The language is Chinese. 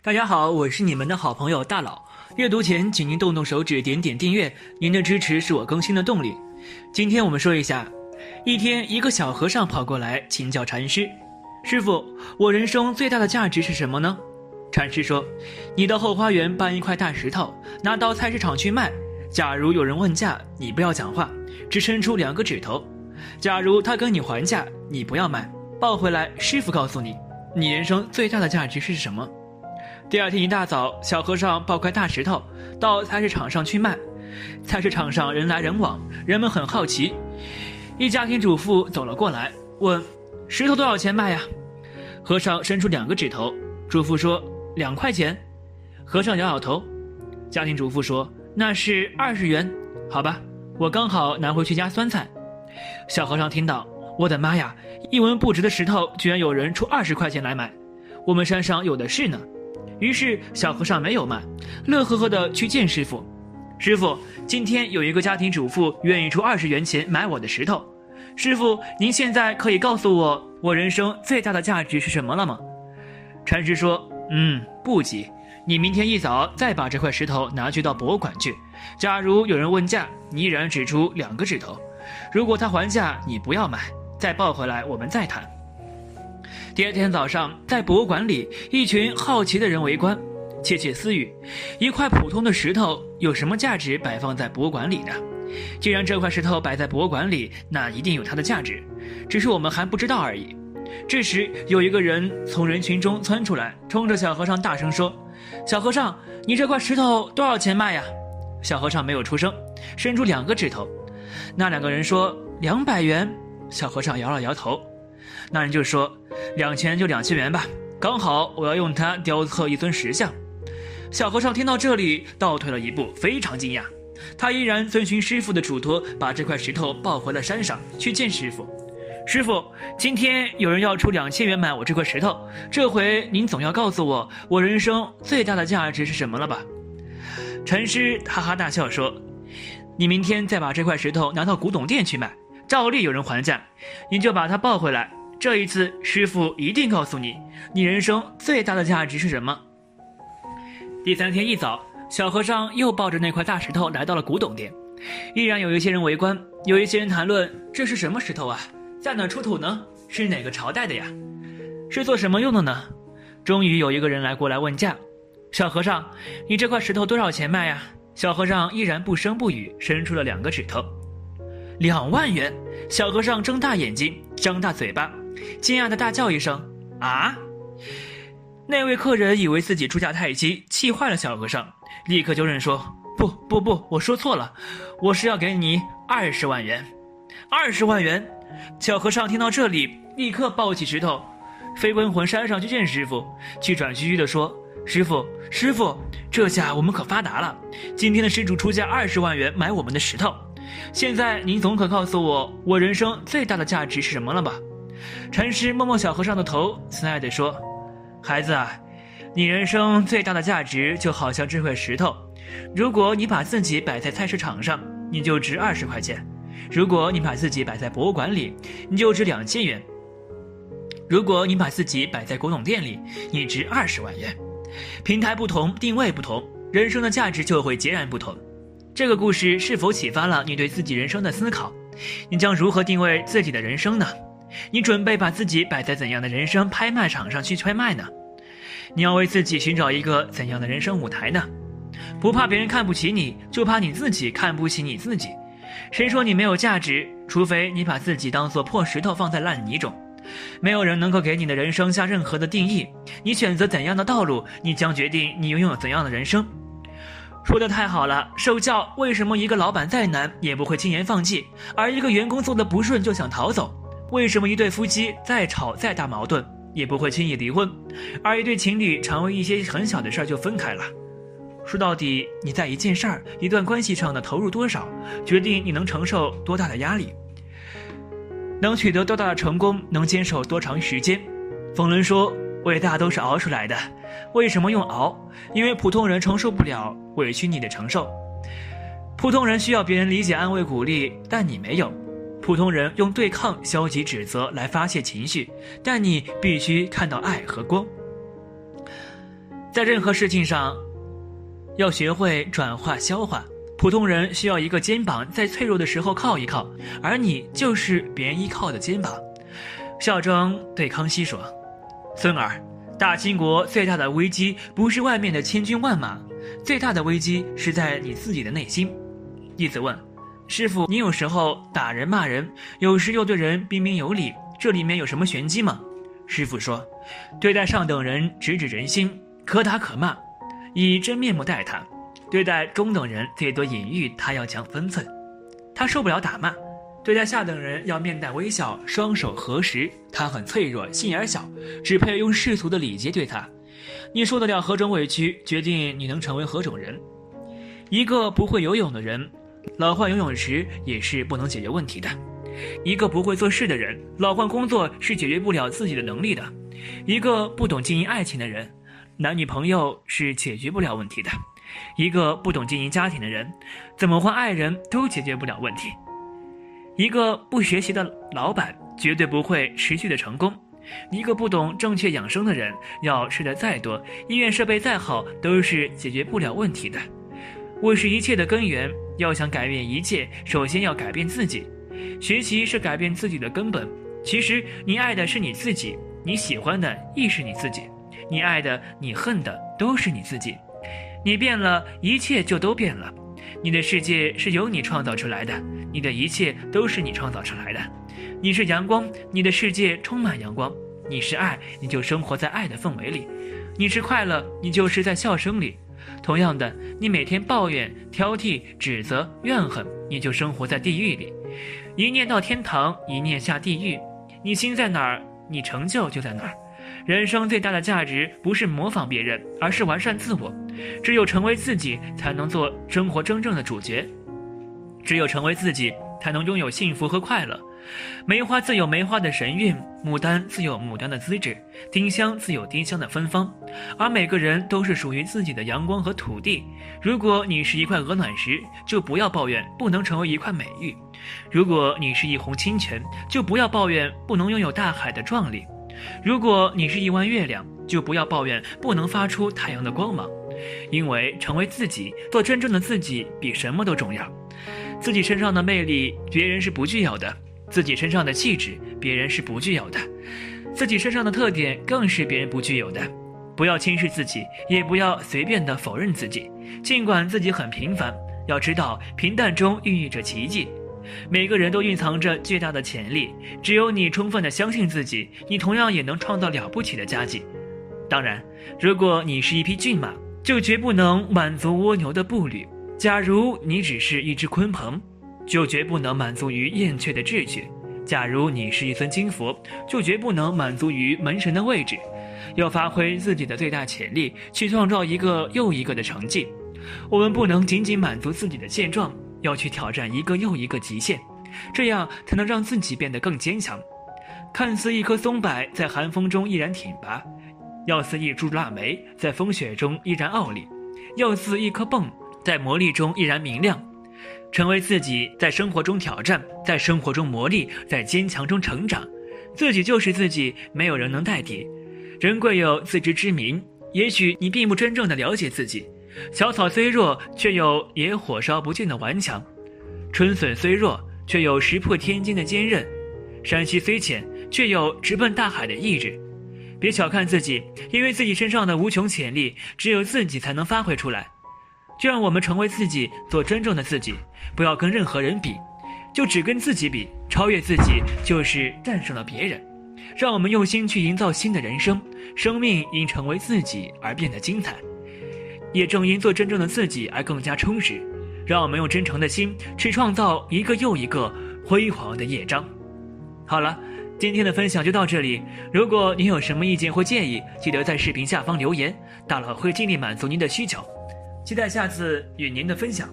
大家好，我是你们的好朋友大佬。阅读前，请您动动手指，点点订阅，您的支持是我更新的动力。今天我们说一下，一天，一个小和尚跑过来请教禅师：“师傅，我人生最大的价值是什么呢？”禅师说：“你到后花园搬一块大石头，拿到菜市场去卖。假如有人问价，你不要讲话，只伸出两个指头。假如他跟你还价，你不要卖，抱回来，师傅告诉你，你人生最大的价值是什么。”第二天一大早，小和尚抱块大石头到菜市场上去卖。菜市场上人来人往，人们很好奇。一家庭主妇走了过来，问：“石头多少钱卖呀？”和尚伸出两个指头。主妇说：“两块钱。”和尚摇摇头。家庭主妇说：“那是二十元。”好吧，我刚好拿回去加酸菜。小和尚听到，我的妈呀！一文不值的石头，居然有人出二十块钱来买。我们山上有的是呢。于是小和尚没有卖，乐呵呵的去见师傅。师傅，今天有一个家庭主妇愿意出二十元钱买我的石头。师傅，您现在可以告诉我，我人生最大的价值是什么了吗？禅师说：“嗯，不急，你明天一早再把这块石头拿去到博物馆去。假如有人问价，你依然指出两个指头。如果他还价，你不要买，再抱回来，我们再谈。”第二天早上，在博物馆里，一群好奇的人围观，窃窃私语：一块普通的石头有什么价值摆放在博物馆里呢？既然这块石头摆在博物馆里，那一定有它的价值，只是我们还不知道而已。这时，有一个人从人群中窜出来，冲着小和尚大声说：“小和尚，你这块石头多少钱卖呀？”小和尚没有出声，伸出两个指头。那两个人说：“两百元。”小和尚摇了摇头。那人就说：“两千就两千元吧，刚好我要用它雕刻一尊石像。”小和尚听到这里，倒退了一步，非常惊讶。他依然遵循师傅的嘱托，把这块石头抱回了山上去见师傅。师傅，今天有人要出两千元买我这块石头，这回您总要告诉我，我人生最大的价值是什么了吧？禅师哈哈大笑说：“你明天再把这块石头拿到古董店去卖，照例有人还价，你就把它抱回来。”这一次，师傅一定告诉你，你人生最大的价值是什么。第三天一早，小和尚又抱着那块大石头来到了古董店，依然有一些人围观，有一些人谈论这是什么石头啊，在哪出土呢？是哪个朝代的呀？是做什么用的呢？终于有一个人来过来问价，小和尚，你这块石头多少钱卖呀？小和尚依然不声不语，伸出了两个指头，两万元。小和尚睁大眼睛，张大嘴巴。惊讶的大叫一声：“啊！”那位客人以为自己出价太低，气坏了小和尚，立刻纠正说：“不不不，我说错了，我是要给你二十万元。”二十万元！小和尚听到这里，立刻抱起石头，飞奔回山上去见师傅，气喘吁吁地说：“师傅，师傅，这下我们可发达了！今天的施主出价二十万元买我们的石头，现在您总可告诉我，我人生最大的价值是什么了吧？”禅师摸摸小和尚的头，慈爱地说：“孩子啊，你人生最大的价值就好像这块石头。如果你把自己摆在菜市场上，你就值二十块钱；如果你把自己摆在博物馆里，你就值两千元；如果你把自己摆在古董店里，你值二十万元。平台不同，定位不同，人生的价值就会截然不同。这个故事是否启发了你对自己人生的思考？你将如何定位自己的人生呢？”你准备把自己摆在怎样的人生拍卖场上去拍卖呢？你要为自己寻找一个怎样的人生舞台呢？不怕别人看不起你，就怕你自己看不起你自己。谁说你没有价值？除非你把自己当做破石头放在烂泥中。没有人能够给你的人生下任何的定义。你选择怎样的道路，你将决定你拥有怎样的人生。说的太好了，受教。为什么一个老板再难也不会轻言放弃，而一个员工做的不顺就想逃走？为什么一对夫妻再吵再大矛盾也不会轻易离婚，而一对情侣常为一些很小的事儿就分开了？说到底，你在一件事儿、一段关系上的投入多少，决定你能承受多大的压力，能取得多大的成功，能坚守多长时间。冯仑说：“伟大都是熬出来的。”为什么用熬？因为普通人承受不了委屈你的承受，普通人需要别人理解、安慰、鼓励，但你没有。普通人用对抗、消极指责来发泄情绪，但你必须看到爱和光。在任何事情上，要学会转化消化。普通人需要一个肩膀，在脆弱的时候靠一靠，而你就是别人依靠的肩膀。孝庄对康熙说：“孙儿，大清国最大的危机不是外面的千军万马，最大的危机是在你自己的内心。”弟子问：“师傅，你有时候打人骂人，有时又对人彬彬有礼，这里面有什么玄机吗？”师傅说：“对待上等人，直指人心，可打可骂，以真面目待他。”对待中等人，最多隐喻他要讲分寸，他受不了打骂；对待下等人，要面带微笑，双手合十。他很脆弱，心眼小，只配用世俗的礼节对他。你受得了何种委屈，决定你能成为何种人。一个不会游泳的人，老换游泳池也是不能解决问题的；一个不会做事的人，老换工作是解决不了自己的。能力的；一个不懂经营爱情的人，男女朋友是解决不了问题。的。一个不懂经营家庭的人，怎么换爱人都解决不了问题；一个不学习的老板，绝对不会持续的。成功；一个不懂正确养生的人，要吃的再多，医院设备再好，都是解决不了问题的。我是一切的根源，要想改变一切，首先要改变自己。学习是改变自己的根本。其实，你爱的是你自己，你喜欢的亦是你自己，你爱的、你恨的都是你自己。你变了，一切就都变了。你的世界是由你创造出来的，你的一切都是你创造出来的。你是阳光，你的世界充满阳光；你是爱，你就生活在爱的氛围里；你是快乐，你就是在笑声里。同样的，你每天抱怨、挑剔、指责、怨恨，你就生活在地狱里。一念到天堂，一念下地狱。你心在哪儿，你成就就在哪儿。人生最大的价值不是模仿别人，而是完善自我。只有成为自己，才能做生活真正的主角；只有成为自己，才能拥有幸福和快乐。梅花自有梅花的神韵，牡丹自有牡丹的资质，丁香自有丁香的芬芳。而每个人都是属于自己的阳光和土地。如果你是一块鹅卵石，就不要抱怨不能成为一块美玉；如果你是一泓清泉，就不要抱怨不能拥有大海的壮丽。如果你是一弯月亮，就不要抱怨不能发出太阳的光芒，因为成为自己，做真正的自己，比什么都重要。自己身上的魅力，别人是不具有的；自己身上的气质，别人是不具有的；自己身上的特点，更是别人不具有的。不要轻视自己，也不要随便的否认自己。尽管自己很平凡，要知道平淡中孕育着奇迹。每个人都蕴藏着巨大的潜力，只有你充分的相信自己，你同样也能创造了不起的佳绩。当然，如果你是一匹骏马，就绝不能满足蜗牛的步履；假如你只是一只鲲鹏，就绝不能满足于燕雀的志趣；假如你是一尊金佛，就绝不能满足于门神的位置。要发挥自己的最大潜力，去创造一个又一个的成绩。我们不能仅仅满足自己的现状。要去挑战一个又一个极限，这样才能让自己变得更坚强。看似一棵松柏在寒风中依然挺拔，要似一株腊梅在风雪中依然傲立，要似一颗泵在磨砺中依然明亮。成为自己，在生活中挑战，在生活中磨砺，在坚强中成长。自己就是自己，没有人能代替。人贵有自知之明，也许你并不真正的了解自己。小草虽弱，却有野火烧不尽的顽强；春笋虽弱，却有石破天惊的坚韧；山溪虽浅，却有直奔大海的意志。别小看自己，因为自己身上的无穷潜力，只有自己才能发挥出来。就让我们成为自己，做真正的自己，不要跟任何人比，就只跟自己比。超越自己，就是战胜了别人。让我们用心去营造新的人生，生命因成为自己而变得精彩。也正因做真正的自己而更加充实，让我们用真诚的心去创造一个又一个辉煌的业章。好了，今天的分享就到这里。如果您有什么意见或建议，记得在视频下方留言，大佬会尽力满足您的需求。期待下次与您的分享。